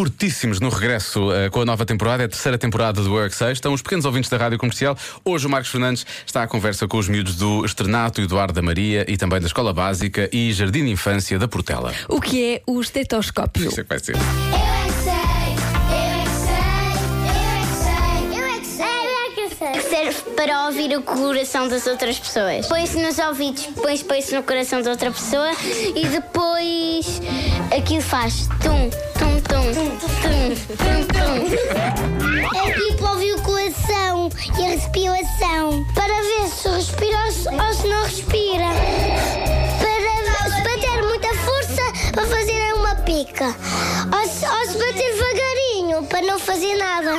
fortíssimos no regresso eh, com a nova temporada, é a terceira temporada do Work 6. Estão os pequenos ouvintes da Rádio Comercial. Hoje o Marcos Fernandes está à conversa com os miúdos do Estrenato Eduardo da Maria e também da Escola Básica e Jardim de Infância da Portela. O que é o estetoscópio? Isso é que vai ser. Eu é que sei, eu é que sei, eu é que sei, eu é que sei, eu é que sei. Serve para ouvir o coração das outras pessoas. Põe-se nos ouvidos, depois põe-se no coração da outra pessoa e depois aquilo faz tum, tum, tum. É aqui para ouvir o coração e a respiração. Para ver se respira ou se, se não respira. Para, para ter muita força para fazer uma pica. Ou se, ou se bater devagarinho para não fazer nada.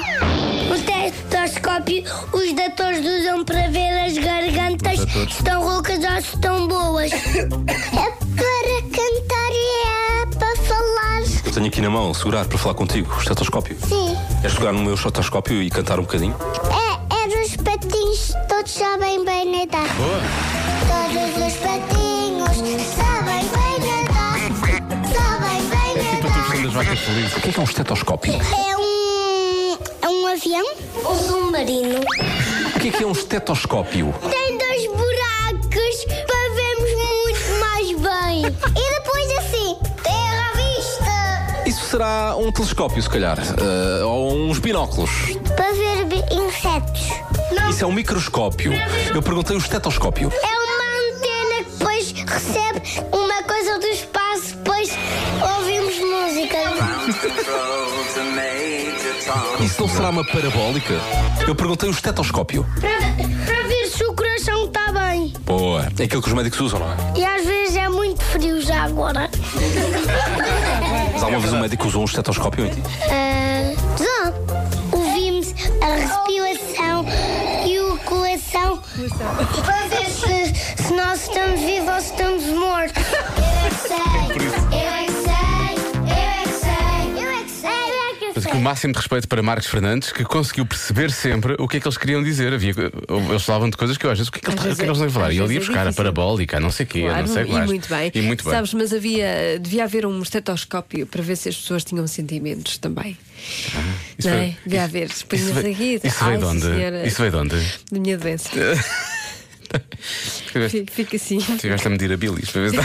O estetoscópio os doutores usam para ver as gargantas se estão roucas ou se estão boas. É tenho aqui na mão, segurar para falar contigo, o estetoscópio. Sim. Queres pegar no meu estetoscópio e cantar um bocadinho? É, é dos patinhos, todos sabem bem nadar. Boa! Todos os patinhos sabem bem nadar. Sabem bem Tipo a nadar. tradição das vacas felizes. O que é que é um estetoscópio? É um. É um avião? Um submarino. O que é que é um estetoscópio? Tem dois buracos para vermos muito mais bem. será um telescópio, se calhar. eh, ou uns binóculos. Para ver insetos. Não. Isso é um microscópio. Eu perguntei o estetoscópio. É uma antena que depois recebe uma coisa do espaço, depois ouvimos música. Isso não será uma parabólica? Eu perguntei o estetoscópio. Para, para ver se o coração está bem. Boa. É aquilo que os médicos usam, não é? E às vezes é muito frio já agora. Mas alguma vez um médico usou um estetoscópio em ti? Ah, já. Ouvimos a respiração e o coração para ver se, se nós estamos vivos ou se estamos mortos. Eu é é sei, Mas aqui o máximo de respeito para Marcos Fernandes, que conseguiu perceber sempre o que é que eles queriam dizer. Havia, eles falavam de coisas que eu às vezes, o que é que, eles- o vezes que é que eles é- têm a falar? E ele ia é buscar a parabólica, não sei o quê, Claro, não sei que e muito bem. E muito bem. Sabes, mas havia, devia haver um estetoscópio para ver se as pessoas tinham sentimentos também. Isso não foi- é? Devia haver. Isso aqui. isso veio de onde? senhora, Isso veio de onde? Da minha doença. Fica assim. tiveste a medir a bilis para ver se.